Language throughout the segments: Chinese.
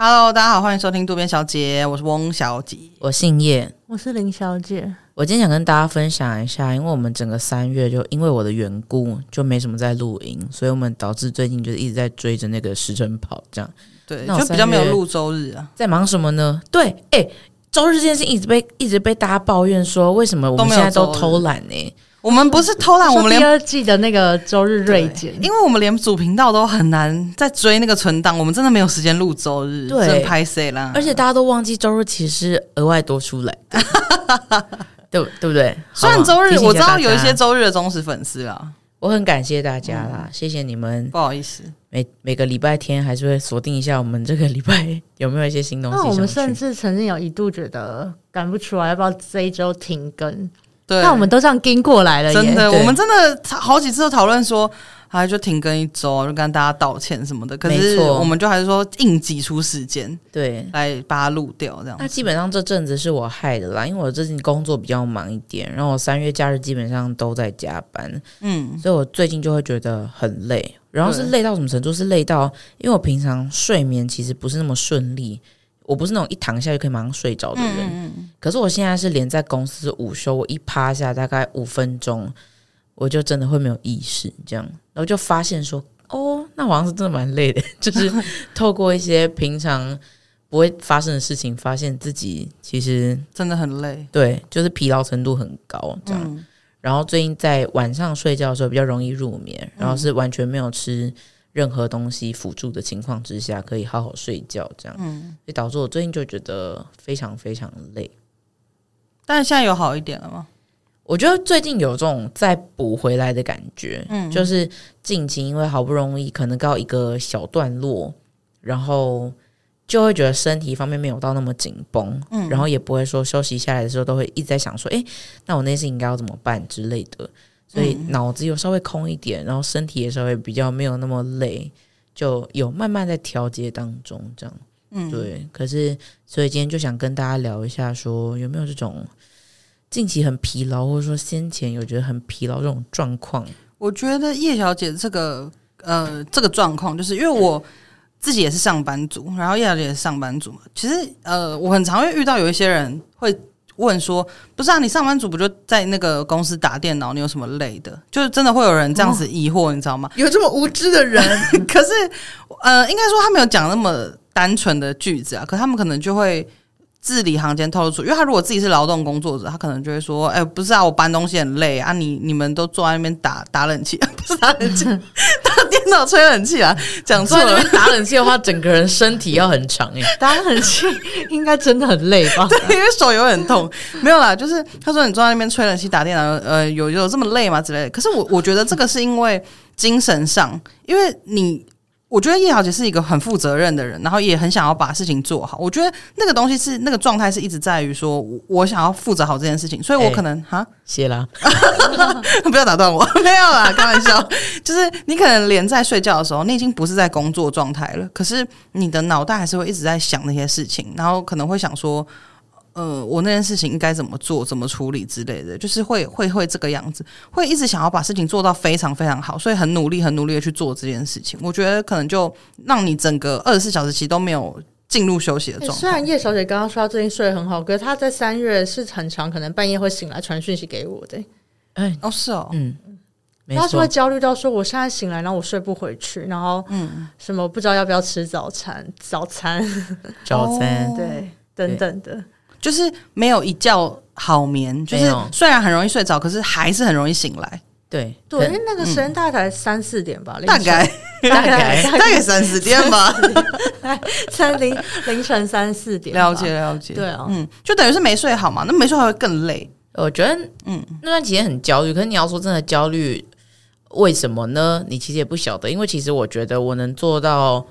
Hello，大家好，欢迎收听渡边小姐，我是翁小姐，我姓叶，我是林小姐。我今天想跟大家分享一下，因为我们整个三月就因为我的缘故就没什么在录音，所以我们导致最近就是一直在追着那个时程跑，这样对，就比较没有录周日啊。在忙什么呢？对，哎、欸，周日这件事一直被一直被大家抱怨说，为什么我们现在都偷懒呢？我们不是偷懒，我们连第二季的那个周日锐减，因为我们连主频道都很难在追那个存档，我们真的没有时间录周日，对，拍谁啦？而且大家都忘记周日其实是额外多出来的，对对不对？虽然周日我知道有一些周日的忠实粉丝啊，我很感谢大家啦，嗯、谢谢你们。不好意思，每每个礼拜天还是会锁定一下我们这个礼拜有没有一些新东西。那我们甚至曾经有一度觉得赶不出来，要不要这一周停更？对，那我们都这样跟过来了，真的，我们真的好几次都讨论说，还就停更一周，就跟大家道歉什么的。可是我们就还是说硬挤出时间，对，来把它录掉这样。那基本上这阵子是我害的啦，因为我最近工作比较忙一点，然后我三月假日基本上都在加班，嗯，所以我最近就会觉得很累，然后是累到什么程度？是累到，因为我平常睡眠其实不是那么顺利。我不是那种一躺下就可以马上睡着的人，嗯，可是我现在是连在公司午休，我一趴下大概五分钟，我就真的会没有意识，这样，然后就发现说，哦，那好像是真的蛮累的，就是透过一些平常不会发生的事情，发现自己其实真的很累，对，就是疲劳程度很高，这样，嗯。然后最近在晚上睡觉的时候比较容易入眠，然后是完全没有吃。任何东西辅助的情况之下，可以好好睡觉，这样，嗯，所以导致我最近就觉得非常非常累。但是现在有好一点了吗？我觉得最近有这种再补回来的感觉，嗯，就是近期因为好不容易可能告一个小段落，然后就会觉得身体方面没有到那么紧绷，嗯，然后也不会说休息下来的时候都会一直在想说，哎，那我那次应该要怎么办之类的。所以脑子有稍微空一点，然后身体也稍微比较没有那么累，就有慢慢在调节当中，这样，嗯，对。可是，所以今天就想跟大家聊一下，说有没有这种近期很疲劳，或者说先前有觉得很疲劳这种状况？我觉得叶小姐这个呃这个状况，就是因为我自己也是上班族，然后叶小姐也是上班族嘛。其实呃，我很常会遇到有一些人会。问说不是啊，你上班族不就在那个公司打电脑？你有什么累的？就是真的会有人这样子疑惑，哦、你知道吗？有这么无知的人？可是，呃，应该说他没有讲那么单纯的句子啊，可他们可能就会。字里行间透露出，因为他如果自己是劳动工作者，他可能就会说：“哎、欸，不是啊，我搬东西很累啊，你你们都坐在那边打打冷气，不是打冷气，打 电脑吹冷气啊。”讲错了，打冷气的话，整个人身体要很长哎，打冷气应该真的很累吧？对，因为手有点痛。没有啦，就是他说你坐在那边吹冷气打电脑，呃，有有这么累吗？之类的。可是我我觉得这个是因为精神上，因为你。我觉得叶小姐是一个很负责任的人，然后也很想要把事情做好。我觉得那个东西是那个状态是一直在于说，我想要负责好这件事情，所以我可能哈谢啦，不要打断我，没有啦，开玩笑。就是你可能连在睡觉的时候，你已经不是在工作状态了，可是你的脑袋还是会一直在想那些事情，然后可能会想说。呃，我那件事情应该怎么做、怎么处理之类的，就是会会会这个样子，会一直想要把事情做到非常非常好，所以很努力、很努力的去做这件事情。我觉得可能就让你整个二十四小时其实都没有进入休息的状态。虽然叶小姐刚刚说她最近睡得很好，可是她在三月是很长，可能半夜会醒来传讯息给我的。哎，哦，是哦，嗯，她是会焦虑到说我现在醒来，然后我睡不回去，然后嗯，什么不知道要不要吃早餐，早餐，早餐，对，等等的。就是没有一觉好眠，就是虽然很容易睡着，可是还是很容易醒来。对对，因为那个时间大概三四点吧，大概大概大概三四点吧，三零凌晨三四点。了解了解，对啊，嗯，就等于是没睡好嘛，那没睡好会更累。我觉得，嗯，那段期间很焦虑，可是你要说真的焦虑，为什么呢？你其实也不晓得，因为其实我觉得我能做到。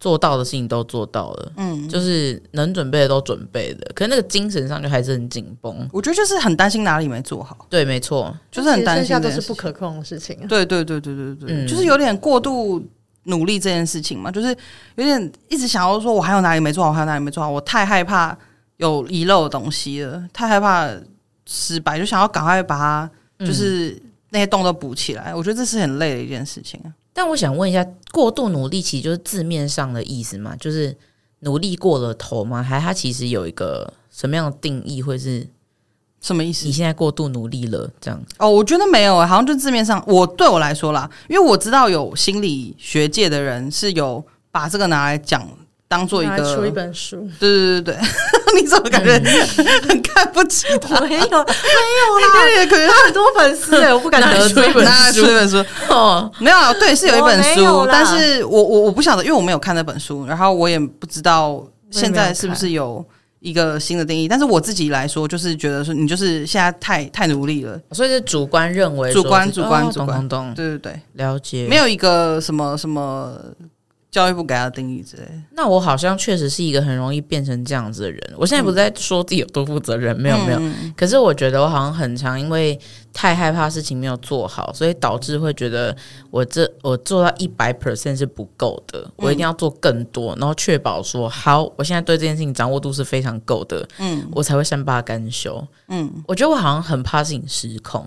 做到的事情都做到了，嗯，就是能准备的都准备了，可是那个精神上就还是很紧绷。我觉得就是很担心哪里没做好。对，没错，就是很担心。剩下都是不可控的事情。对对对对对对，嗯，就是有点过度努力这件事情嘛，就是有点一直想要说，我还有哪里没做好，我还有哪里没做好，我太害怕有遗漏的东西了，太害怕失败，就想要赶快把它，就是那些洞都补起来。我觉得这是很累的一件事情啊。但我想问一下，过度努力其实就是字面上的意思嘛？就是努力过了头吗？还它其实有一个什么样的定义，会是什么意思？你现在过度努力了，这样哦？我觉得没有，好像就字面上，我对我来说啦，因为我知道有心理学界的人是有把这个拿来讲。当做一个出一本书，对对对对，你怎么感觉很看不起他？没有没有啦，可能他很多粉丝，我不敢得罪。拿出一本书。哦，没有，对，是有一本书，但是我我我不晓得，因为我没有看那本书，然后我也不知道现在是不是有一个新的定义。但是我自己来说，就是觉得说你就是现在太太努力了，所以是主观认为，主观主观主观，对对对，了解，没有一个什么什么。教育部给他的定义之类，那我好像确实是一个很容易变成这样子的人。我现在不是在说自己有多负责任，嗯、没有没有。可是我觉得我好像很常因为太害怕事情没有做好，所以导致会觉得我这我做到一百 percent 是不够的，我一定要做更多，然后确保说好，我现在对这件事情掌握度是非常够的，嗯，我才会善罢甘休。嗯，我觉得我好像很怕事情失控，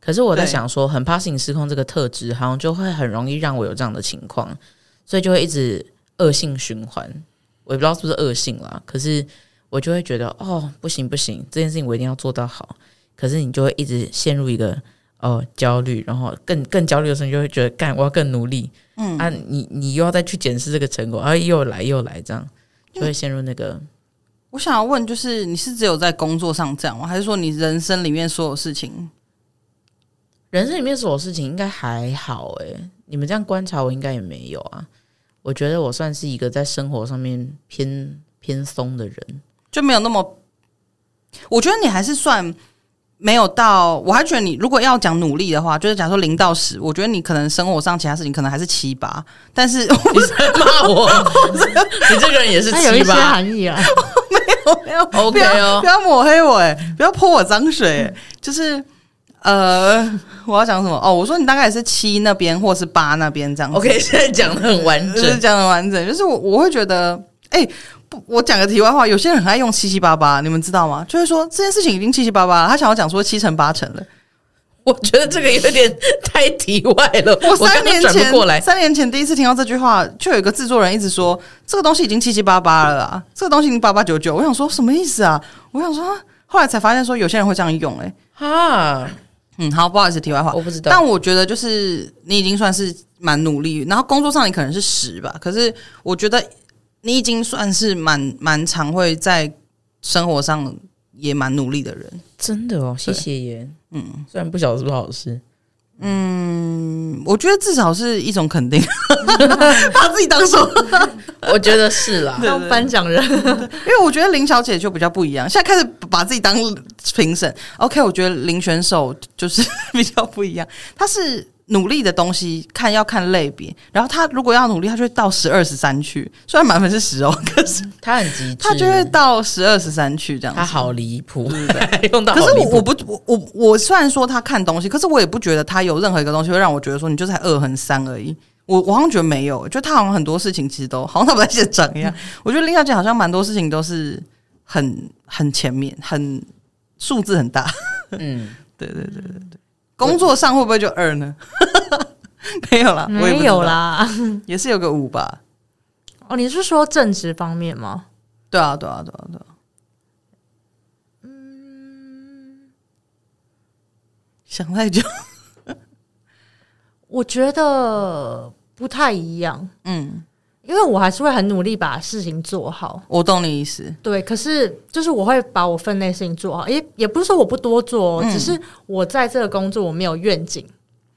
可是我在想说，很怕事情失控这个特质，好像就会很容易让我有这样的情况。所以就会一直恶性循环，我也不知道是不是恶性啦。可是我就会觉得，哦，不行不行，这件事情我一定要做到好。可是你就会一直陷入一个哦焦虑，然后更更焦虑的时候，你就会觉得，干，我要更努力。嗯啊，你你又要再去检视这个成果，啊，又来又来，这样就会陷入那个。我想要问，就是你是只有在工作上这样吗？还是说你人生里面所有事情？人生里面所有事情应该还好诶。你们这样观察我，应该也没有啊。我觉得我算是一个在生活上面偏偏松的人，就没有那么。我觉得你还是算没有到。我还觉得你如果要讲努力的话，就是假如说零到十，我觉得你可能生活上其他事情可能还是七八。但是 你在骂我，你这个人也是七八。有一些含义啊，没有没有，OK 哦，不要抹黑我哎，不要泼我脏水，就是。呃，我要讲什么？哦，我说你大概也是七那边，或是八那边这样子。OK，现在讲的很完整，就是讲的完整。就是我我会觉得，哎、欸，不，我讲个题外话，有些人很爱用七七八八，你们知道吗？就是说这件事情已经七七八八了，他想要讲说七成八成了。我觉得这个有点太题外了。我三年前过来，三年前第一次听到这句话，就有一个制作人一直说这个东西已经七七八八了啊，这个东西已经八八九九。我想说什么意思啊？我想说，后来才发现说有些人会这样用、欸，哎，哈。嗯，好，不好意思，题外话，我不知道。但我觉得就是你已经算是蛮努力，然后工作上你可能是十吧，可是我觉得你已经算是蛮蛮常会在生活上也蛮努力的人。真的哦，谢谢耶。嗯，虽然不晓得是不是好事。嗯，我觉得至少是一种肯定，把自己当什么？我觉得是啦，当颁奖人，因为我觉得林小姐就比较不一样。现在开始把自己当评审，OK？我觉得林选手就是 比较不一样，她是。努力的东西看要看类别，然后他如果要努力，他就会到十二十三去。虽然满分是十哦，可是他很极致，他就会到十二十三去这样子。他好离谱，用到。可是我我不我我我虽然说他看东西，可是我也不觉得他有任何一个东西会让我觉得说你就是才二横三而已。我我好像觉得没有，就他好像很多事情其实都好像他不在现场一样。嗯、我觉得林小姐好像蛮多事情都是很很前面，很数字很大。嗯，对对对对对。工作上会不会就二呢？没有啦，没有啦，也是有个五吧。哦，你是说正职方面吗？对啊，对啊，对啊，对啊。嗯，想太久，我觉得不太一样。嗯。因为我还是会很努力把事情做好，我懂你意思。对，可是就是我会把我分内事情做好，也也不是说我不多做，嗯、只是我在这个工作我没有愿景。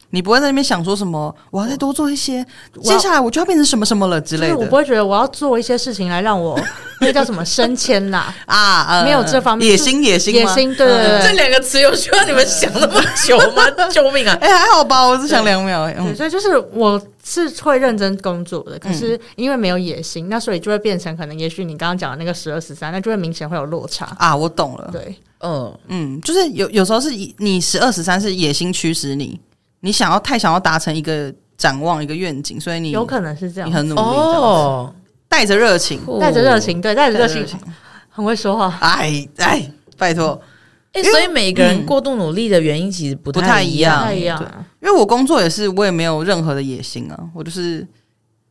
你不会在那边想说什么，我要再多做一些，接下来我就要变成什么什么了之类的。我不会觉得我要做一些事情来让我 那叫什么升迁啦 啊，呃、没有这方面野心，野心，野心。对，对，对，这两个词有需要你们想那么久吗？救命啊！哎、欸，还好吧，我只想两秒。嗯，所以就是我是会认真工作的，可是因为没有野心，那所以就会变成可能，也许你刚刚讲的那个十二十三，那就会明显会有落差。啊。我懂了，对，嗯。嗯，就是有有时候是你十二十三是野心驱使你。你想要太想要达成一个展望，一个愿景，所以你有可能是这样，你很努力哦，带着热情，带着热情，对，带着热情，很会说话。哎哎，拜托，哎，所以每个人过度努力的原因其实不太一样，不太一样。因为我工作也是，我也没有任何的野心啊，我就是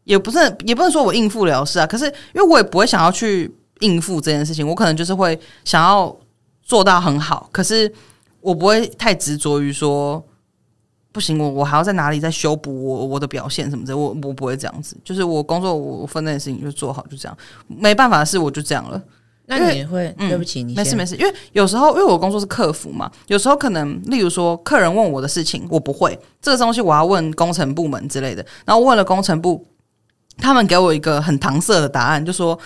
也不是也不能说我应付了事啊，可是因为我也不会想要去应付这件事情，我可能就是会想要做到很好，可是我不会太执着于说不行，我我还要在哪里再修补我我的表现什么的，我我不会这样子，就是我工作我分内的事情就做好，就这样，没办法的事我就这样了。那你会、嗯、对不起你，没事没事，因为有时候因为我工作是客服嘛，有时候可能例如说客人问我的事情我不会，这个东西我要问工程部门之类的，然后问了工程部，他们给我一个很搪塞的答案，就说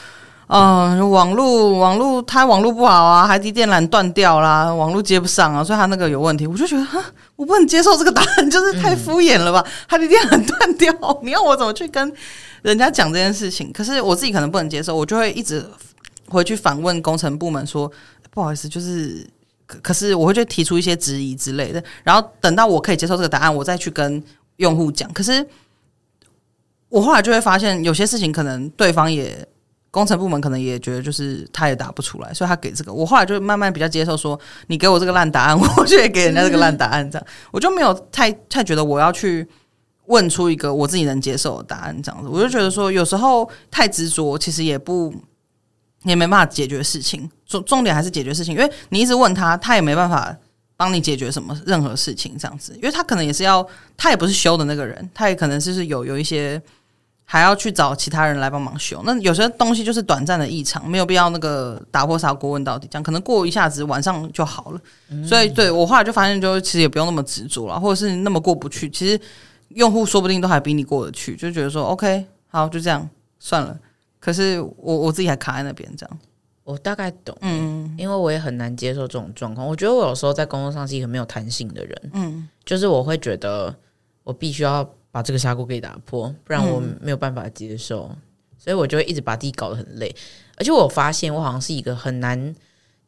嗯、呃，网络网络它网络不好啊，海底电缆断掉啦，网络接不上啊，所以它那个有问题，我就觉得哈，我不能接受这个答案，就是太敷衍了吧，嗯、海底电缆断掉，你要我怎么去跟人家讲这件事情？可是我自己可能不能接受，我就会一直。回去反问工程部门说：“不好意思，就是可可是我会去提出一些质疑之类的，然后等到我可以接受这个答案，我再去跟用户讲。可是我后来就会发现，有些事情可能对方也工程部门可能也觉得就是他也答不出来，所以他给这个。我后来就慢慢比较接受说，你给我这个烂答案，我就也给人家这个 烂答案，这样我就没有太太觉得我要去问出一个我自己能接受的答案，这样子。我就觉得说，有时候太执着，其实也不。”也没办法解决事情，重重点还是解决事情，因为你一直问他，他也没办法帮你解决什么任何事情，这样子，因为他可能也是要，他也不是修的那个人，他也可能就是有有一些还要去找其他人来帮忙修。那有些东西就是短暂的异常，没有必要那个打破砂锅问到底，这样可能过一下子晚上就好了。嗯、所以，对我后来就发现，就其实也不用那么执着了，或者是那么过不去，其实用户说不定都还比你过得去，就觉得说 OK，好，就这样算了。可是我我自己还卡在那边，这样。我大概懂，嗯，因为我也很难接受这种状况。我觉得我有时候在工作上是一个没有弹性的人，嗯，就是我会觉得我必须要把这个砂锅给打破，不然我没有办法接受，嗯，所以我就会一直把自己搞得很累。而且我发现我好像是一个很难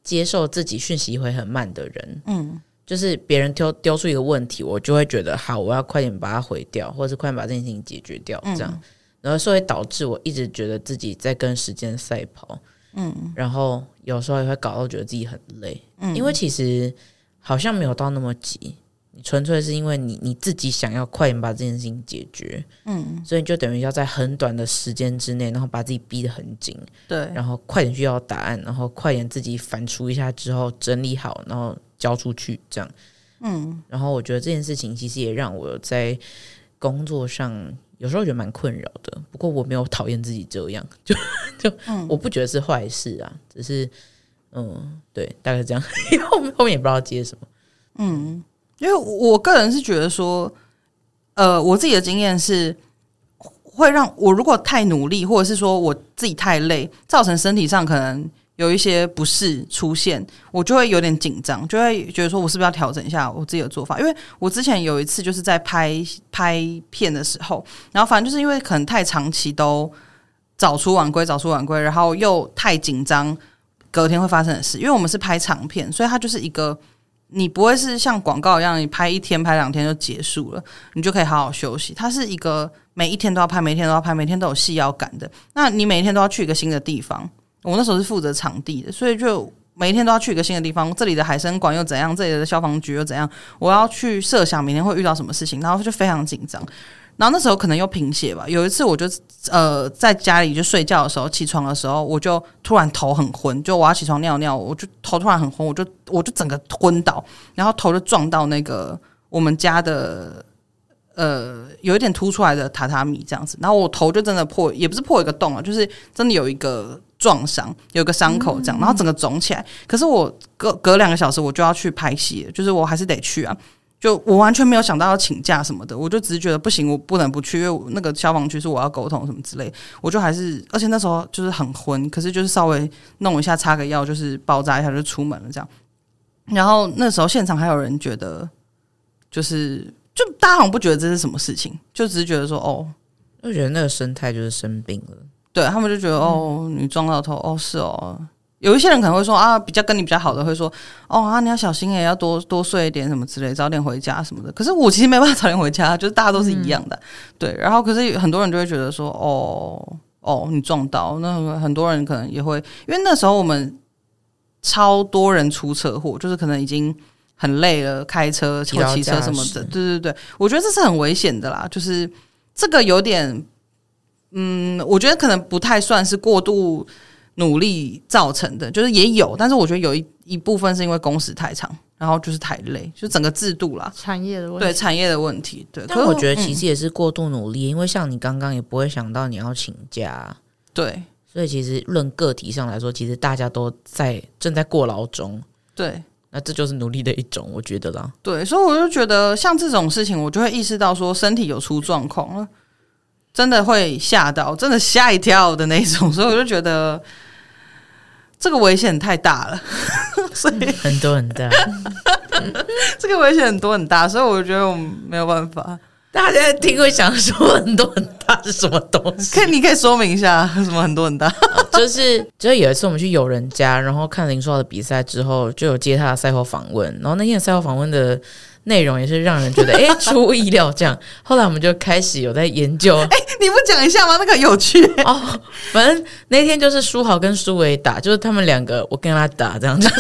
接受自己讯息会很慢的人，嗯，就是别人丢丢出一个问题，我就会觉得好，我要快点把它回掉，或者是快点把这件事情解决掉，这样。嗯然后所以导致我一直觉得自己在跟时间赛跑，嗯，然后有时候也会搞到觉得自己很累，嗯，因为其实好像没有到那么急，你纯粹是因为你你自己想要快点把这件事情解决，嗯，所以你就等于要在很短的时间之内，然后把自己逼得很紧，对，然后快点去要答案，然后快点自己反刍一下之后整理好，然后交出去，这样，嗯，然后我觉得这件事情其实也让我在工作上。有时候觉得蛮困扰的，不过我没有讨厌自己这样，就就、嗯、我不觉得是坏事啊，只是嗯，对，大概是这样，后面后面也不知道接什么，嗯，因为我个人是觉得说，呃，我自己的经验是会让我如果太努力，或者是说我自己太累，造成身体上可能。有一些不适出现，我就会有点紧张，就会觉得说，我是不是要调整一下我自己的做法？因为我之前有一次就是在拍拍片的时候，然后反正就是因为可能太长期都早出晚归，早出晚归，然后又太紧张，隔天会发生的事。因为我们是拍长片，所以它就是一个你不会是像广告一样，你拍一天、拍两天就结束了，你就可以好好休息。它是一个每一天都要拍，每一天都要拍，每天都有戏要赶的。那你每一天都要去一个新的地方。我那时候是负责场地的，所以就每一天都要去一个新的地方。这里的海生馆又怎样？这里的消防局又怎样？我要去设想明天会遇到什么事情，然后就非常紧张。然后那时候可能又贫血吧。有一次我就呃在家里就睡觉的时候，起床的时候我就突然头很昏，就我要起床尿尿，我就头突然很昏，我就我就整个昏倒，然后头就撞到那个我们家的呃有一点凸出来的榻榻米这样子，然后我头就真的破，也不是破一个洞啊，就是真的有一个。撞伤有个伤口这样，然后整个肿起来。可是我隔隔两个小时我就要去拍戏，就是我还是得去啊。就我完全没有想到要请假什么的，我就只是觉得不行，我不能不去，因为那个消防局是我要沟通什么之类。我就还是，而且那时候就是很昏，可是就是稍微弄一下，擦个药，就是包扎一下就出门了这样。然后那时候现场还有人觉得，就是就大家好像不觉得这是什么事情，就只是觉得说哦，就觉得那个生态就是生病了。对他们就觉得哦，你撞到头哦，是哦。有一些人可能会说啊，比较跟你比较好的会说哦啊，你要小心也要多多睡一点什么之类，早点回家什么的。可是我其实没办法早点回家，就是大家都是一样的。嗯、对，然后可是很多人就会觉得说哦哦，你撞到那很多人可能也会，因为那时候我们超多人出车祸，就是可能已经很累了，开车或骑车什么的。对对对，我觉得这是很危险的啦，就是这个有点。嗯，我觉得可能不太算是过度努力造成的，就是也有，但是我觉得有一一部分是因为工时太长，然后就是太累，就整个制度啦，产业的问题，对产业的问题，对。但我觉得其实也是过度努力，嗯、因为像你刚刚也不会想到你要请假，对。所以其实论个体上来说，其实大家都在正在过劳中，对。那这就是努力的一种，我觉得啦。对，所以我就觉得像这种事情，我就会意识到说身体有出状况了。真的会吓到，真的吓一跳的那种，所以我就觉得这个危险太大了，所以很多很大，这个危险很多很大，所以我觉得我们没有办法。大家在听会想说很多很大是什么东西？可以，你可以说明一下什么很多很大？就是就是有一次我们去友人家，然后看林书豪的比赛之后，就有接他的赛后访问，然后那天赛后访问的。内容也是让人觉得哎、欸、出乎意料，这样。后来我们就开始有在研究。哎、欸，你不讲一下吗？那个有趣哦。反正那天就是书豪跟书伟打，就是他们两个，我跟他打这样。就是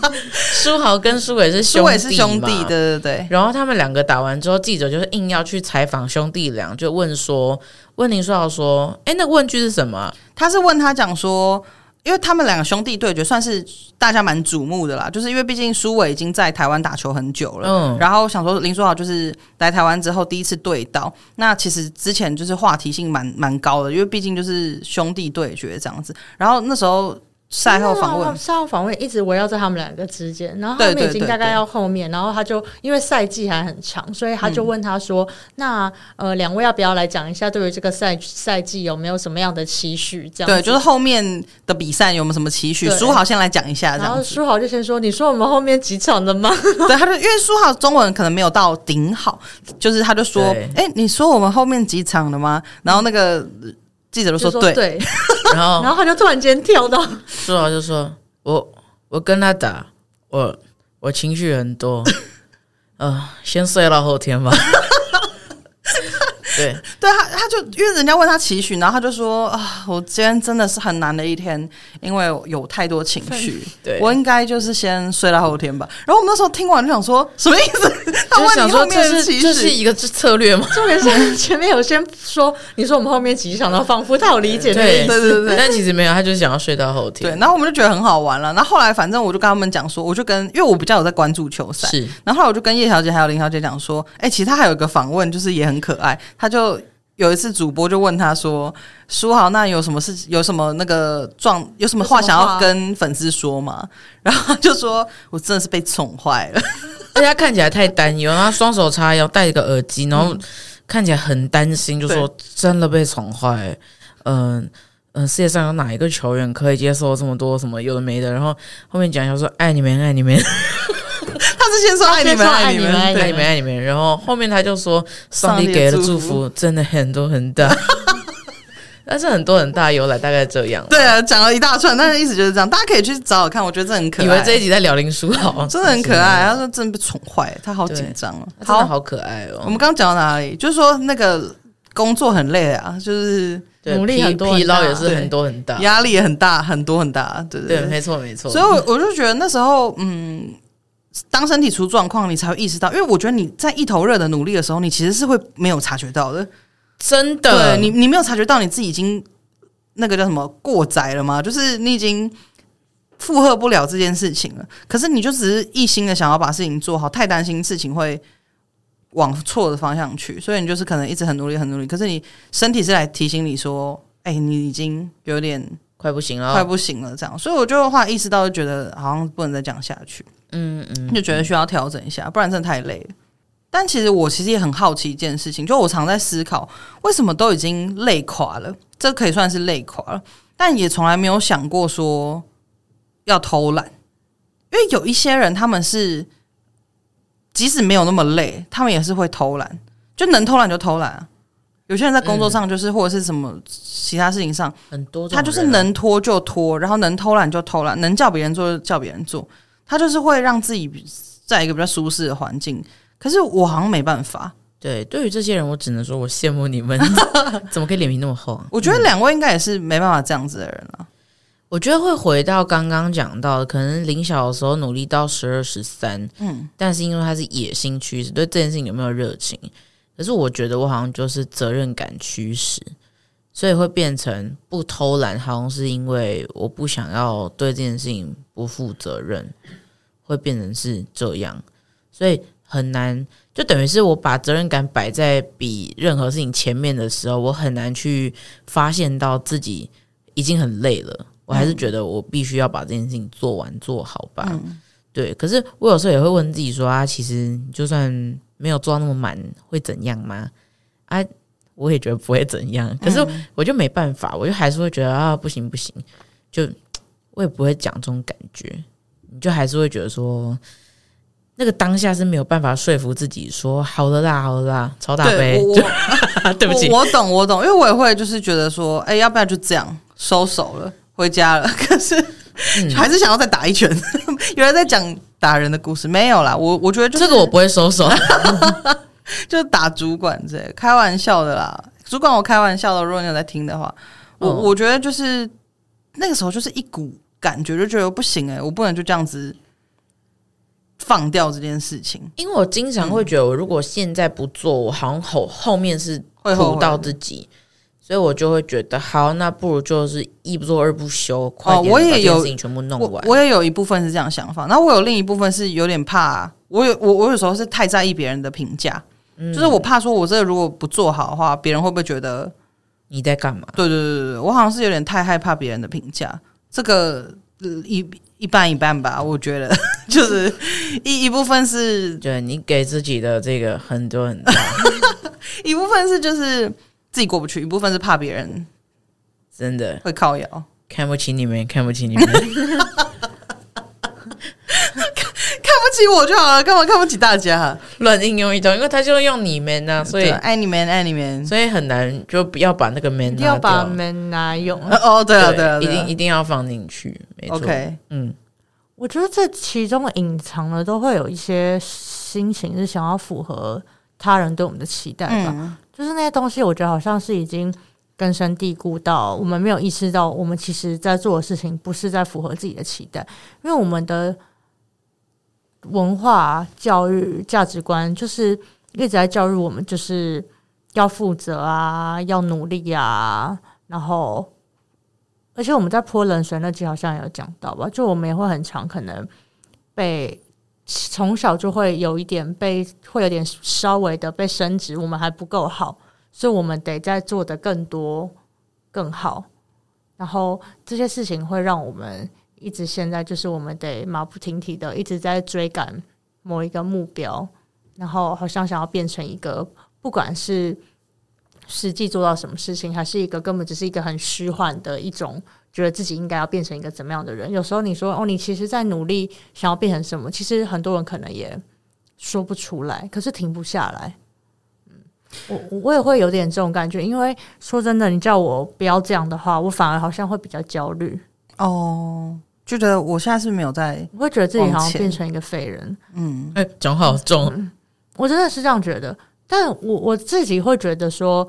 书豪跟书伟是兄弟，是兄弟，对对对。然后他们两个打完之后，记者就是硬要去采访兄弟俩，就问说，问林书豪说，哎、欸，那个问句是什么？他是问他讲说。因为他们两个兄弟对决算是大家蛮瞩目的啦，就是因为毕竟苏伟已经在台湾打球很久了，嗯，然后想说林书豪就是来台湾之后第一次对到，那其实之前就是话题性蛮蛮高的，因为毕竟就是兄弟对决这样子，然后那时候。赛后访问，赛后访问一直围绕在他们两个之间，然后他们已经大概要后面，然后他就因为赛季还很长，所以他就问他说：“嗯、那呃，两位要不要来讲一下对于这个赛赛季有没有什么样的期许？”这样对，就是后面的比赛有没有什么期许？书豪先来讲一下，然后书豪就先说：“你说我们后面几场的吗？” 对，他就因为书豪中文可能没有到顶好，就是他就说：“哎、欸，你说我们后面几场的吗？”然后那个。记者都说对，对。然后然后他就突然间跳到，是啊就说：“我我跟他打，我我情绪很多，呃，先睡到后天吧。”对，对他，他就因为人家问他期许，然后他就说啊，我今天真的是很难的一天，因为有太多情绪，对我应该就是先睡到后天吧。然后我们那时候听完就想说，什么意思？他问你后面的期许，这是一个策略吗？重点是前面有先说，你说我们后面其实想到仿佛他有理解的意思，对对对对，但其实没有，他就是想要睡到后天。对，然后我们就觉得很好玩了。然后后来反正我就跟他们讲说，我就跟因为我比较有在关注球赛，是。然后后来我就跟叶小姐还有林小姐讲说，哎，其实他还有一个访问，就是也很可爱，他就。有一次主播就问他说：“书豪，那有什么事？有什么那个状？有什么话想要跟粉丝说吗？” 然后就说：“我真的是被宠坏了。”大家看起来太担忧，然后双手叉腰，戴一个耳机，然后看起来很担心，就说：“真的被宠坏。”嗯嗯，世界上有哪一个球员可以接受这么多什么有的没的？然后后面讲一下说：“爱你们，爱你们。” 先说爱你们，爱你们，爱你们，爱你们，然后后面他就说上帝给的祝福真的很多很大，但是很多很大由来大概这样。对啊，讲了一大串，但是意思就是这样，大家可以去找找看，我觉得这很可爱。以为这一集在聊林书豪，真的很可爱。他说真的被宠坏，他好紧张哦，真的好可爱哦。我们刚刚讲到哪里？就是说那个工作很累啊，就是努力很多，疲劳也是很多很大，压力也很大，很多很大。对对，没错没错。所以我我就觉得那时候，嗯。当身体出状况，你才会意识到，因为我觉得你在一头热的努力的时候，你其实是会没有察觉到的。真的，对你，你没有察觉到你自己已经那个叫什么过载了吗？就是你已经负荷不了这件事情了。可是你就只是一心的想要把事情做好，太担心事情会往错的方向去，所以你就是可能一直很努力，很努力。可是你身体是来提醒你说：“哎、欸，你已经有点快不行了，快不行了。”这样，所以我就话意识到，就觉得好像不能再讲下去。嗯嗯，就觉得需要调整一下，不然真的太累了。但其实我其实也很好奇一件事情，就我常在思考，为什么都已经累垮了，这可以算是累垮了，但也从来没有想过说要偷懒。因为有一些人，他们是即使没有那么累，他们也是会偷懒，就能偷懒就偷懒啊。有些人在工作上就是或者是什么其他事情上，很多他就是能拖就拖，然后能偷懒就偷懒，能叫别人做就叫别人做。他就是会让自己在一个比较舒适的环境，可是我好像没办法。对，对于这些人，我只能说我羡慕你们，怎么可以脸皮那么厚？我觉得两位应该也是没办法这样子的人了。我觉得会回到刚刚讲到的，可能林小的时候努力到十二十三，嗯，但是因为他是野心驱使，对这件事情有没有热情？可是我觉得我好像就是责任感驱使。所以会变成不偷懒，好像是因为我不想要对这件事情不负责任，会变成是这样，所以很难，就等于是我把责任感摆在比任何事情前面的时候，我很难去发现到自己已经很累了，我还是觉得我必须要把这件事情做完做好吧。嗯、对，可是我有时候也会问自己说啊，其实就算没有做到那么满，会怎样吗？啊？我也觉得不会怎样，可是我就没办法，我就还是会觉得啊，不行不行，就我也不会讲这种感觉，你就还是会觉得说，那个当下是没有办法说服自己说好了啦，好了啦，超大杯，对，对不起我，我懂我懂，因为我也会就是觉得说，哎，要不要就这样收手了，回家了？可是、嗯、还是想要再打一拳。有人在讲打人的故事，没有啦，我我觉得、就是、这个我不会收手。就是打主管这开玩笑的啦。主管我开玩笑的，如果你有在听的话，我、嗯、我觉得就是那个时候就是一股感觉，就觉得不行哎、欸，我不能就这样子放掉这件事情。因为我经常会觉得，我如果现在不做，我好像后后面是苦到自己，所以我就会觉得好，那不如就是一不做二不休，快点把这件事情全部弄完。我，我也有一部分是这样想法，然后我有另一部分是有点怕，我有我我有时候是太在意别人的评价。就是我怕说，我这个如果不做好的话，别人会不会觉得你在干嘛？对对对对，我好像是有点太害怕别人的评价。这个一一半一半吧，我觉得 就是一一部分是，对你给自己的这个很多很大，一部分是就是自己过不去，一部分是怕别人真的会靠腰，看不起你们，看不起你们。起我就好了，干嘛看不起大家？乱应用一通，因为他就用你们呐、所以爱你们，爱你们，所以很难就不要把那个 man 要把 man 拿用哦，对啊，对啊，一定一定要放进去，没错。Okay. 嗯，我觉得这其中隐藏的都会有一些心情是想要符合他人对我们的期待吧，就是那些东西，我觉得好像是已经根深蒂固到我们没有意识到，我们其实在做的事情不是在符合自己的期待，因为我们的。文化、教育、价值观，就是一直在教育我们，就是要负责啊，要努力啊。然后，而且我们在泼冷水那集好像有讲到吧？就我们也会很常可能被从小就会有一点被，会有点稍微的被升职，我们还不够好，所以我们得再做得更多、更好。然后这些事情会让我们。一直现在就是我们得马不停蹄的一直在追赶某一个目标，然后好像想要变成一个，不管是实际做到什么事情，还是一个根本只是一个很虚幻的一种，觉得自己应该要变成一个怎么样的人。有时候你说哦，你其实在努力想要变成什么，其实很多人可能也说不出来，可是停不下来。嗯，我我也会有点这种感觉，因为说真的，你叫我不要这样的话，我反而好像会比较焦虑哦。就觉得我现在是没有在，我会觉得自己好像变成一个废人。嗯，哎、欸，讲好重、嗯，我真的是这样觉得。但我我自己会觉得说，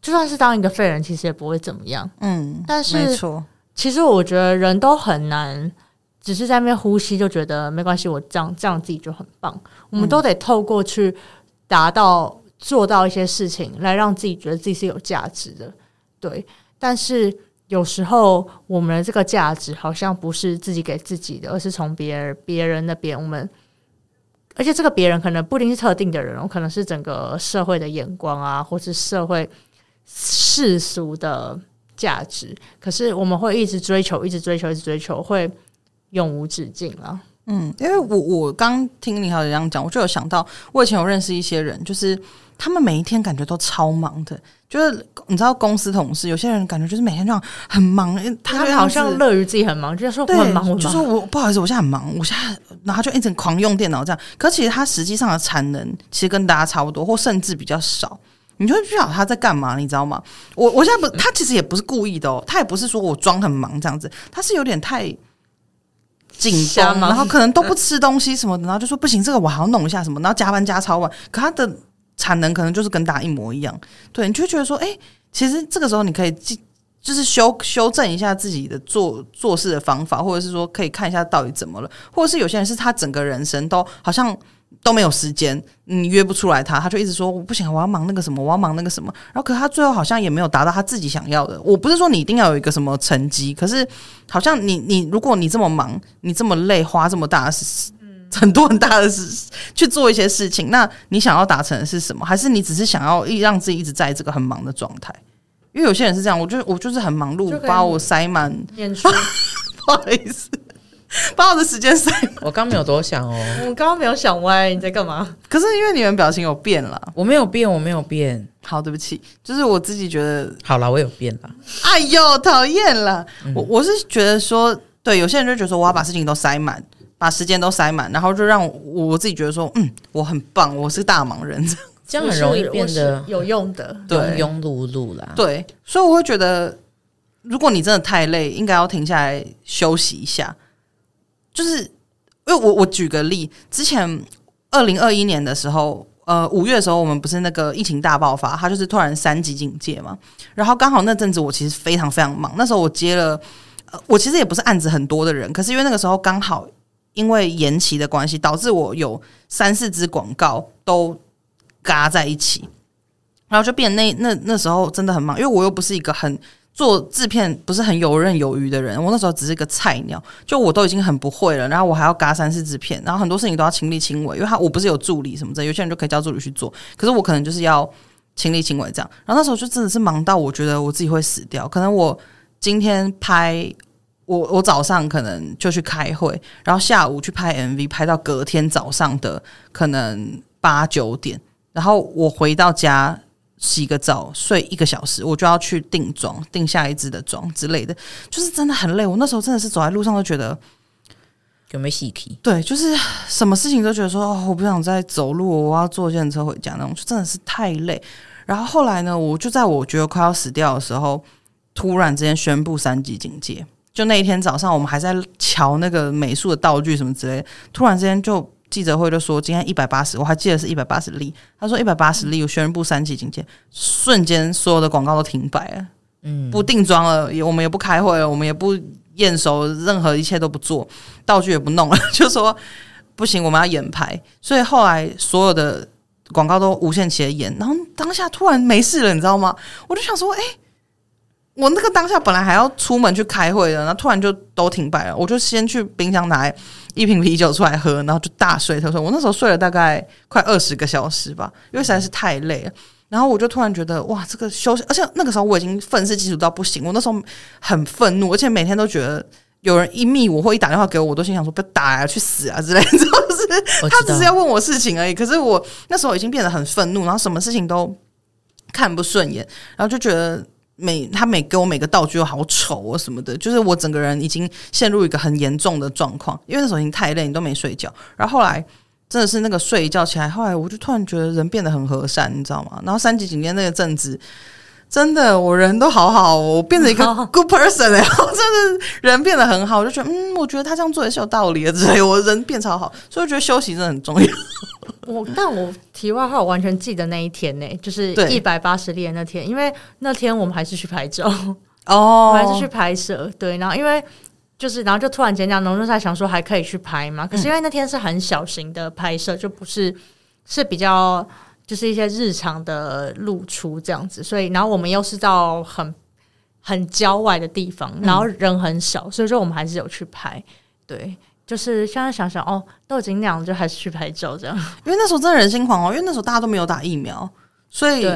就算是当一个废人，其实也不会怎么样。嗯，但是没错，其实我觉得人都很难，只是在那边呼吸就觉得没关系，我这样这样自己就很棒。我们都得透过去达到做到一些事情，来让自己觉得自己是有价值的。对，但是。有时候，我们的这个价值好像不是自己给自己的，而是从别人别人那边。我们，而且这个别人可能不一定是特定的人，可能是整个社会的眼光啊，或是社会世俗的价值。可是我们会一直追求，一直追求，一直追求，会永无止境啊。嗯，因为我我刚听你好这样讲，我就有想到，我以前有认识一些人，就是他们每一天感觉都超忙的。就是你知道，公司同事有些人感觉就是每天这样很忙，他好像乐于自己很忙，就是说我很忙，我就说我不好意思，我现在很忙，我现在然后就一直狂用电脑这样。可其实他实际上的产能其实跟大家差不多，或甚至比较少。你就会不知道他在干嘛，你知道吗？我我现在不，他其实也不是故意的哦，他也不是说我装很忙这样子，他是有点太紧张，然后可能都不吃东西什么的，然后就说不行，这个我还要弄一下什么，然后加班加超晚，可他的。产能可能就是跟大家一模一样，对，你就觉得说，哎、其实这个时候你可以就是修修正一下自己的做做事的方法，或者是说可以看一下到底怎么了，或者是有些人是他整个人生都好像都没有时间，你约不出来他，他就一直说我不行，我要忙那个什么，我要忙那个什么。然后，可他最后好像也没有达到他自己想要的。我不是说你一定要有一个什么成绩，可是好像你你如果你这么忙，你这么累，花这么大的很多很大的事去做一些事情，那你想要达成的是什么？还是你只是想要一让自己一直在这个很忙的状态？因为有些人是这样，我就我就是很忙碌，把我塞满。念书，不好意思。把我的时间塞满。我刚没有多想哦，我刚刚没有想歪，你在干嘛？可是因为你们表情有变了，我没有变，我没有变。好，对不起，就是我自己觉得。好了，我有变了。哎呦，讨厌了！嗯、我我是觉得说，对，有些人就觉得说，我要把事情都塞满，把时间都塞满，然后就让我，我自己觉得说，嗯，我很棒，我是大忙人，这样很容易变得有用的，庸庸碌碌啦。对，所以我会觉得，如果你真的太累，应该要停下来休息一下。就是，因为我我举个例，之前二零二一年的时候，呃，五月的时候，我们不是那个疫情大爆发，它就是突然三级警戒嘛。然后刚好那阵子我其实非常非常忙，那时候我接了，呃，我其实也不是案子很多的人，可是因为那个时候刚好因为延期的关系，导致我有三四支广告都嘎在一起，然后就变那那那时候真的很忙，因为我又不是一个很。做制片不是很游刃有余的人，我那时候只是一个菜鸟，就我都已经很不会了，然后我还要嘎三四支片，然后很多事情都要亲力亲为，因为他我不是有助理什么的，有些人就可以叫助理去做，可是我可能就是要亲力亲为这样，然后那时候就真的是忙到我觉得我自己会死掉，可能我今天拍我我早上可能就去开会，然后下午去拍 MV，拍到隔天早上的可能八九点，然后我回到家。洗个澡，睡一个小时，我就要去定妆，定下一支的妆之类的，就是真的很累。我那时候真的是走在路上都觉得有没有戏体？对，就是什么事情都觉得说，哦，我不想再走路，我要坐电车回家那种，就真的是太累。然后后来呢，我就在我觉得快要死掉的时候，突然之间宣布三级警戒。就那一天早上，我们还在瞧那个美术的道具什么之类的，突然之间就。记者会就说今天一百八十，我还记得是一百八十例。他说一百八十例，我宣布三级警戒，瞬间所有的广告都停摆了，嗯，不定妆了，也我们也不开会了，我们也不验收，任何一切都不做，道具也不弄了，就说不行，我们要演排。所以后来所有的广告都无限期的演，然后当下突然没事了，你知道吗？我就想说，哎、欸，我那个当下本来还要出门去开会的，然后突然就都停摆了，我就先去冰箱拿一瓶啤酒出来喝，然后就大睡特睡。我那时候睡了大概快二十个小时吧，因为实在是太累了。然后我就突然觉得，哇，这个休息，而且那个时候我已经愤世嫉俗到不行。我那时候很愤怒，而且每天都觉得有人一密我或一打电话给我，我都心想说不要打啊，去死啊之类的。就是他只是要问我事情而已，可是我那时候已经变得很愤怒，然后什么事情都看不顺眼，然后就觉得。每他每给我每个道具都好丑啊什么的，就是我整个人已经陷入一个很严重的状况，因为那时候已经太累，你都没睡觉。然后后来真的是那个睡一觉起来，后来我就突然觉得人变得很和善，你知道吗？然后三级警戒那个阵子，真的我人都好好，我变成一个 good person 然后真的人变得很好，我就觉得嗯，我觉得他这样做也是有道理的之类，我人变超好，所以我觉得休息真的很重要。我但我题外话，我完全记得那一天呢、欸，就是一百八十例那天，因为那天我们还是去拍照。哦，我们还是去拍摄，对，然后因为就是然后就突然间这样，农在想说还可以去拍嘛，可是因为那天是很小型的拍摄，就不是是比较就是一些日常的露出这样子，所以然后我们又是到很很郊外的地方，然后人很少，所以说我们还是有去拍，对。就是现在想想哦，都已经那样，就还是去拍照这样。因为那时候真的人心惶惶，因为那时候大家都没有打疫苗，所以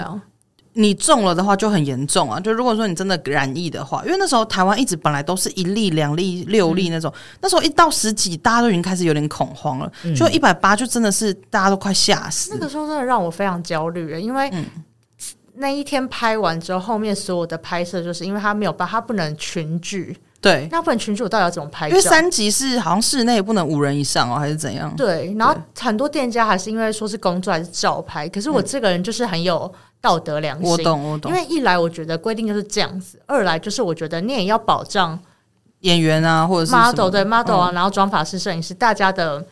你中了的话就很严重啊。就如果说你真的染疫的话，因为那时候台湾一直本来都是一例、两例、六例那种，嗯、那时候一到十几，大家都已经开始有点恐慌了。嗯、就一百八，就真的是大家都快吓死。那个时候真的让我非常焦虑，因为那一天拍完之后，后面所有的拍摄就是因为他没有办法，他不能群聚。对，那不然群主到底要怎么拍？因为三级是好像室内不能五人以上哦，还是怎样？对，然后很多店家还是因为说是工作还是照拍。可是我这个人就是很有道德良心，我懂我懂。因为一来我觉得规定就是这样子，二来就是我觉得你也要保障演员啊，或者是 model 对 model 啊，然后妆法师、摄影师大家的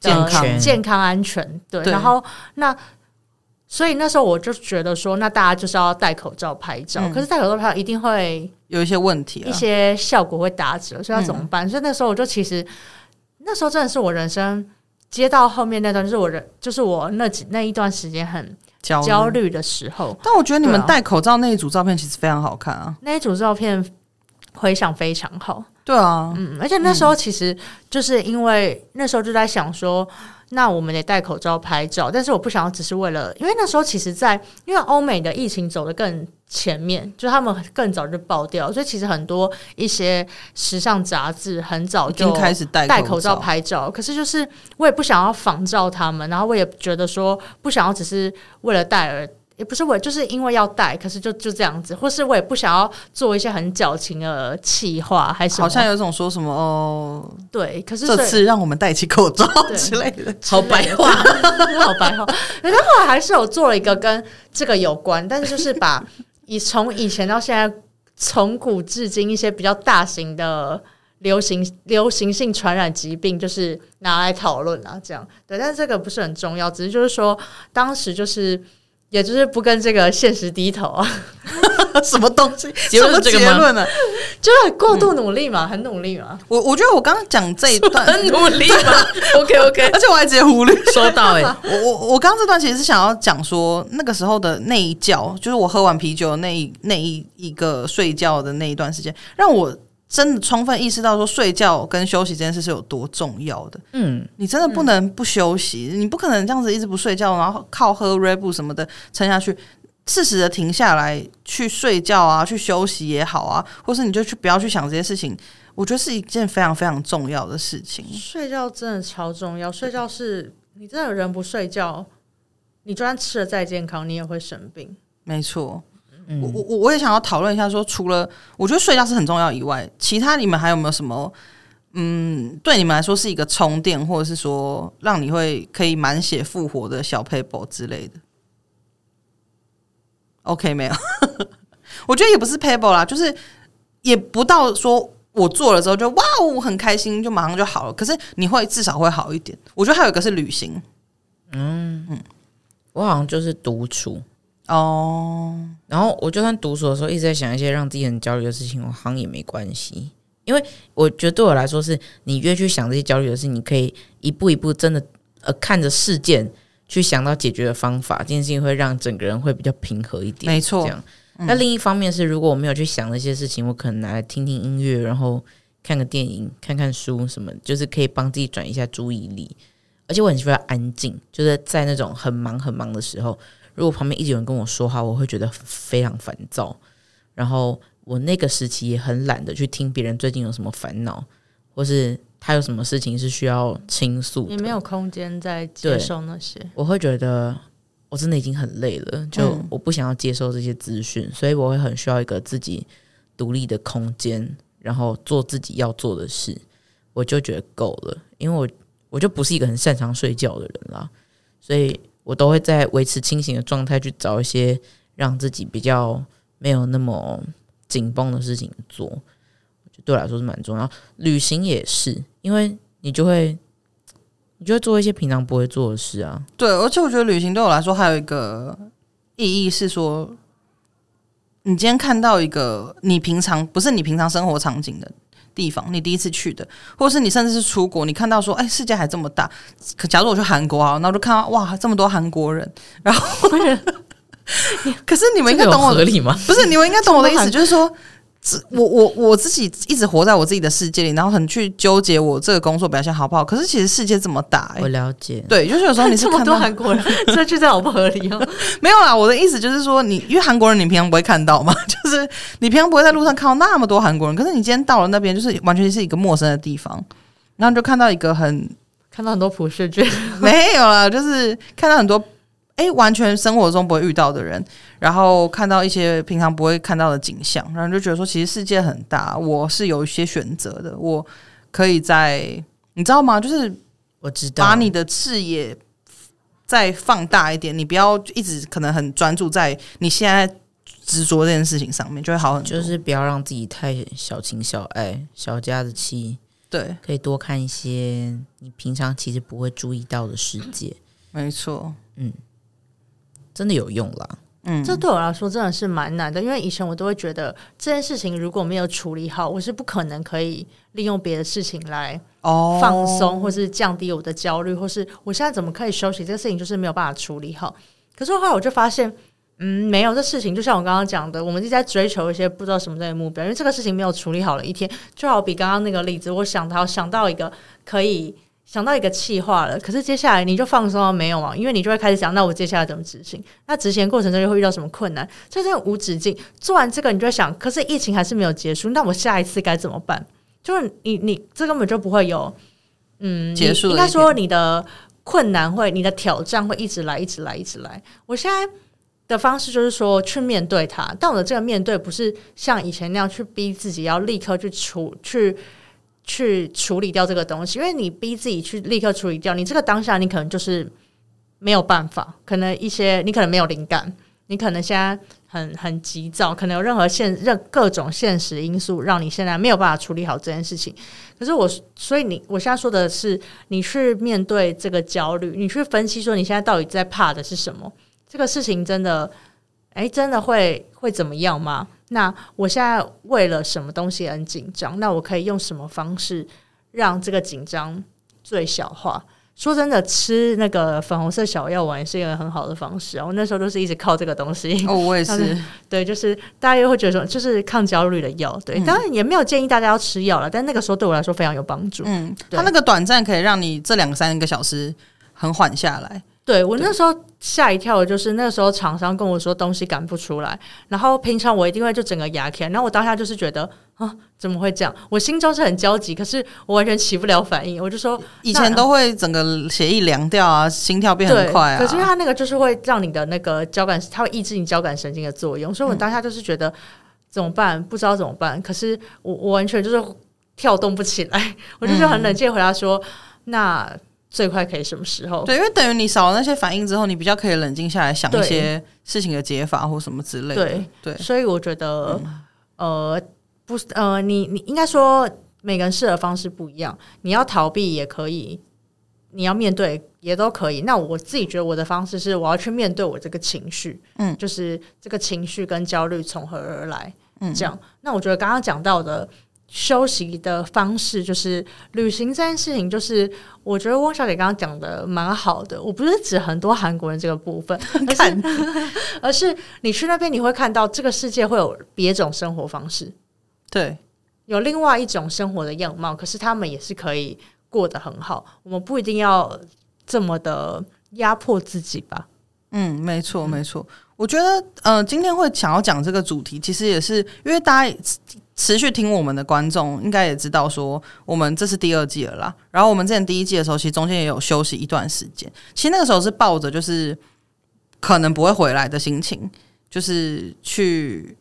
健康健康安全。对，然后那。所以那时候我就觉得说，那大家就是要戴口罩拍照。嗯、可是戴口罩拍照一定会有一些问题，一些效果会打折，所以要怎么办？嗯、所以那时候我就其实那时候真的是我人生接到后面那段，就是我人，就是我那几那一段时间很焦虑的时候。但我觉得你们戴口罩那一组照片其实非常好看啊，那一组照片回响非常好。对啊，嗯，而且那时候其实就是因为那时候就在想说。那我们得戴口罩拍照，但是我不想要只是为了，因为那时候其实在，在因为欧美的疫情走得更前面，就他们更早就爆掉，所以其实很多一些时尚杂志很早就开始戴戴口罩拍照。可是就是我也不想要仿照他们，然后我也觉得说不想要只是为了戴而。也不是我，就是因为要戴，可是就就这样子，或是我也不想要做一些很矫情的气话，还是好像有种说什么哦，对，可是这次让我们戴起口罩 之类的，好白话，好白话。但后来还是有做了一个跟这个有关，但是就是把以从以前到现在，从古至今一些比较大型的流行流行性传染疾病，就是拿来讨论啊，这样对。但是这个不是很重要，只是就是说当时就是。也就是不跟这个现实低头啊，什么东西？结论这个结论呢？就是很过度努力嘛，嗯、很努力嘛。我我觉得我刚刚讲这一段 很努力嘛，OK OK，而且我还直接忽略说到哎、欸。我我我刚刚这段其实是想要讲说，那个时候的那一觉，就是我喝完啤酒那一那一一个睡觉的那一段时间，让我。真的充分意识到说睡觉跟休息这件事是有多重要的。嗯，你真的不能不休息，嗯、你不可能这样子一直不睡觉，然后靠喝 Red Bull 什么的撑下去。适时的停下来去睡觉啊，去休息也好啊，或是你就去不要去想这些事情。我觉得是一件非常非常重要的事情。睡觉真的超重要，睡觉是你真的人不睡觉，你就算吃的再健康，你也会生病。没错。我我我也想要讨论一下说，说除了我觉得睡觉是很重要以外，其他你们还有没有什么，嗯，对你们来说是一个充电，或者是说让你会可以满血复活的小 paper 之类的？OK，没有，我觉得也不是 paper 啦，就是也不到说我做了之后就哇，哦很开心，就马上就好了。可是你会至少会好一点。我觉得还有一个是旅行，嗯嗯，我好像就是独处。哦，然后我就算读书的时候一直在想一些让自己很焦虑的事情，我好像也没关系，因为我觉得对我来说是，你越去想这些焦虑的事情，你可以一步一步真的呃看着事件去想到解决的方法，这件事情会让整个人会比较平和一点。没错，这样。那另一方面是，如果我没有去想那些事情，我可能拿来听听音乐，然后看个电影、看看书什么，就是可以帮自己转移一下注意力。而且我很喜欢安静，就是在那种很忙很忙的时候。如果旁边一直有人跟我说话，我会觉得非常烦躁。然后我那个时期也很懒得去听别人最近有什么烦恼，或是他有什么事情是需要倾诉，也没有空间再接受那些。我会觉得我真的已经很累了，就我不想要接受这些资讯，嗯、所以我会很需要一个自己独立的空间，然后做自己要做的事，我就觉得够了。因为我我就不是一个很擅长睡觉的人啦，所以。我都会在维持清醒的状态去找一些让自己比较没有那么紧绷的事情做，对我来说是蛮重要。旅行也是，因为你就会你就会做一些平常不会做的事啊。对，而且我觉得旅行对我来说还有一个意义是说，你今天看到一个你平常不是你平常生活场景的。地方，你第一次去的，或者是你甚至是出国，你看到说，哎，世界还这么大。可假如我去韩国啊，那我就看到哇，这么多韩国人。然后，可是你们应该懂我合理吗？不是，你们应该懂我的意思，就是说。我我我自己一直活在我自己的世界里，然后很去纠结我这个工作表现好不好。可是其实世界这么大，欸，我了解。对，就是有时候你是 看到韩国人，这句在好不合理哦。没有啦，我的意思就是说你，你因为韩国人你平常不会看到嘛，就是你平常不会在路上看到那么多韩国人。可是你今天到了那边，就是完全是一个陌生的地方，然后就看到一个很看到很多普世剧，没有啦，就是看到很多。哎，完全生活中不会遇到的人，然后看到一些平常不会看到的景象，然后就觉得说，其实世界很大，我是有一些选择的，我可以在，你知道吗？就是我知道，把你的视野再放大一点，你不要一直可能很专注在你现在执着这件事情上面，就会好很多。就是不要让自己太小情小爱、小家子气。对，可以多看一些你平常其实不会注意到的世界。没错，嗯。真的有用啦，嗯，这对我来说真的是蛮难的，因为以前我都会觉得这件事情如果没有处理好，我是不可能可以利用别的事情来放松，或是降低我的焦虑，或是我现在怎么可以休息？这个事情就是没有办法处理好。可是后来我就发现，嗯，没有这事情，就像我刚刚讲的，我们一直在追求一些不知道什么的目标，因为这个事情没有处理好了一天，就好比刚刚那个例子，我想到想到一个可以。想到一个气话了，可是接下来你就放松了没有啊？因为你就会开始想，那我接下来怎么执行？那执行过程中又会遇到什么困难？这真的无止境。做完这个，你就会想，可是疫情还是没有结束，那我下一次该怎么办？就是你，你这根本就不会有，嗯，结束。应该说，你的困难会，你的挑战会一直来，一直来，一直来。我现在的方式就是说，去面对它。但我的这个面对，不是像以前那样去逼自己要立刻去处去。去处理掉这个东西，因为你逼自己去立刻处理掉，你这个当下你可能就是没有办法，可能一些你可能没有灵感，你可能现在很很急躁，可能有任何现任各种现实因素让你现在没有办法处理好这件事情。可是我，所以你我现在说的是，你去面对这个焦虑，你去分析说你现在到底在怕的是什么？这个事情真的，诶，真的会会怎么样吗？那我现在为了什么东西很紧张？那我可以用什么方式让这个紧张最小化？说真的，吃那个粉红色小药丸也是一个很好的方式啊！我那时候都是一直靠这个东西。哦，我也是。对，就是大家又会觉得说，就是抗焦虑的药。对，当然也没有建议大家要吃药了，但那个时候对我来说非常有帮助。嗯，对它那个短暂可以让你这两三个小时很缓下来。对，我那时候吓一跳的就是那个时候厂商跟我说东西赶不出来，然后平常我一定会就整个压起来，然后我当下就是觉得啊怎么会这样？我心中是很焦急，可是我完全起不了反应，我就说以前都会整个血液凉掉啊，心跳变很快啊。可是因为它那个就是会让你的那个交感，它会抑制你交感神经的作用，所以我当下就是觉得怎么办？不知道怎么办。可是我我完全就是跳动不起来，我就是很冷静回答说、嗯、那。最快可以什么时候？对，因为等于你少了那些反应之后，你比较可以冷静下来想一些事情的解法或什么之类的。对对，所以我觉得，呃，不是呃，你你应该说每个人适合的方式不一样。你要逃避也可以，你要面对也都可以。那我自己觉得我的方式是，我要去面对我这个情绪，嗯，就是这个情绪跟焦虑从何而来，嗯，这样。那我觉得刚刚讲到的。休息的方式就是旅行这件事情，就是我觉得汪小姐刚刚讲的蛮好的。我不是指很多韩国人这个部分，而是 而是你去那边你会看到这个世界会有别种生活方式，对，有另外一种生活的样貌，可是他们也是可以过得很好。我们不一定要这么的压迫自己吧？嗯，没错，没错。我觉得，呃，今天会想要讲这个主题，其实也是因为大家。持续听我们的观众应该也知道，说我们这是第二季了啦。然后我们之前第一季的时候，其实中间也有休息一段时间。其实那个时候是抱着就是可能不会回来的心情，就是去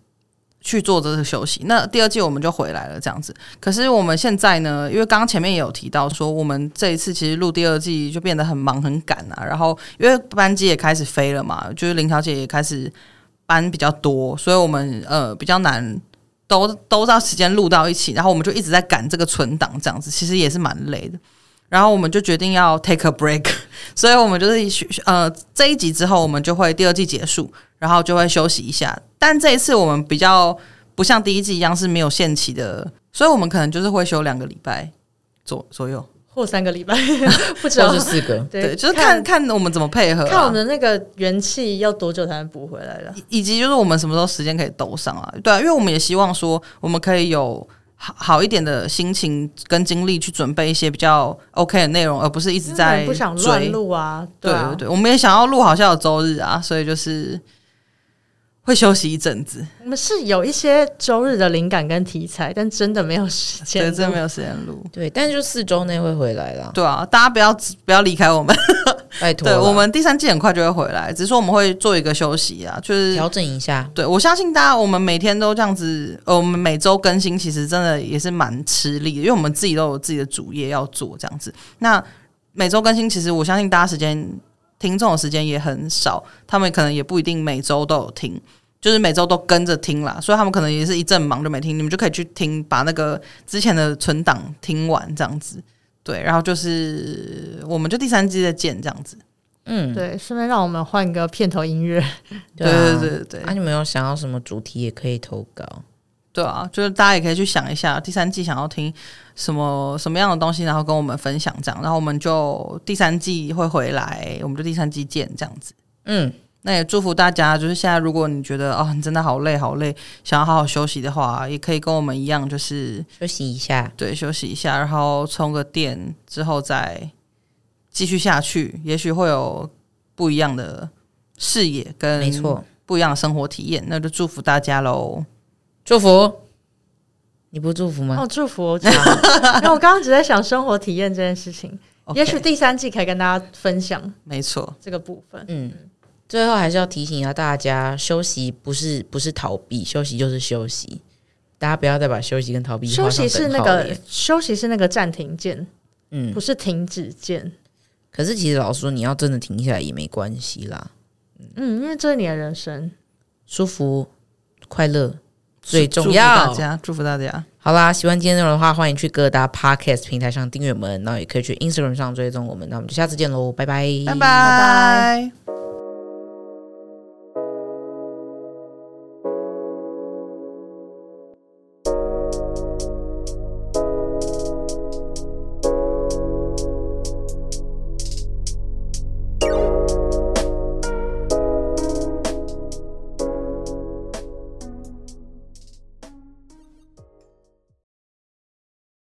去做这个休息。那第二季我们就回来了，这样子。可是我们现在呢，因为刚刚前面也有提到说，我们这一次其实录第二季就变得很忙很赶啊。然后因为班机也开始飞了嘛，就是林小姐也开始班比较多，所以我们呃比较难。都都到时间录到一起，然后我们就一直在赶这个存档，这样子其实也是蛮累的。然后我们就决定要 take a break，所以我们就是呃这一集之后，我们就会第二季结束，然后就会休息一下。但这一次我们比较不像第一季一样是没有限期的，所以我们可能就是会休两个礼拜左左右。或三个礼拜，不知道或是四个，对，就是看看我们怎么配合，啊，看我们的那个元气要多久才能补回来了，以及就是我们什么时候时间可以兜上啊？对啊，因为我们也希望说，我们可以有好好一点的心情跟精力去准备一些比较 OK 的内容，而不是一直在不想乱录啊。对啊，对对对，我们也想要录好像有周日啊，所以就是。会休息一阵子。我们是有一些周日的灵感跟题材，但真的没有时间，对，真的没有时间录。对，但是就四周内会回来了。对啊，大家不要不要离开我们，拜托。对，我们第三季很快就会回来，只是说我们会做一个休息啊，就是调整一下。对，我相信大家，我们每天都这样子，呃，我们每周更新，其实真的也是蛮吃力的，因为我们自己都有自己的主业要做，这样子。那每周更新，其实我相信大家时间听众的时间也很少，他们可能也不一定每周都有听。就是每周都跟着听啦，所以他们可能也是一阵忙就没听，你们就可以去听，把那个之前的存档听完这样子，对，然后就是我们就第三季再见这样子，嗯，对，顺便让我们换个片头音乐。对对对对对。那、啊、你们有想要什么主题也可以投稿。对啊，就是大家也可以去想一下，第三季想要听什么什么样的东西，然后跟我们分享这样，然后我们就第三季会回来，我们就第三季见这样子。嗯，那也祝福大家，就是现在如果你觉得哦，你真的好累好累，想要好好休息的话，也可以跟我们一样，就是休息一下，对，休息一下，然后充个电之后再继续下去，也许会有不一样的视野跟没错不一样的生活体验，那就祝福大家喽。祝福，你不祝福吗？哦，祝福我讲，因为我刚刚只在想生活体验这件事情，Okay. 也许第三季可以跟大家分享。没错，这个部分，嗯，最后还是要提醒一下大家，休息不是不是逃避，休息就是休息，大家不要再把休息跟逃避。休息是那个休息是那个暂停键，嗯，不是停止键。可是其实老实说，你要真的停下来也没关系啦，嗯，因为这是你的人生，舒服快乐。最重要，祝福大家，祝福大家。好啦，喜欢今天内容的话，欢迎去各大 podcast 平台上订阅我们，然后也可以去 Instagram 上追踪我们。那我们就下次见喽，拜拜，拜拜。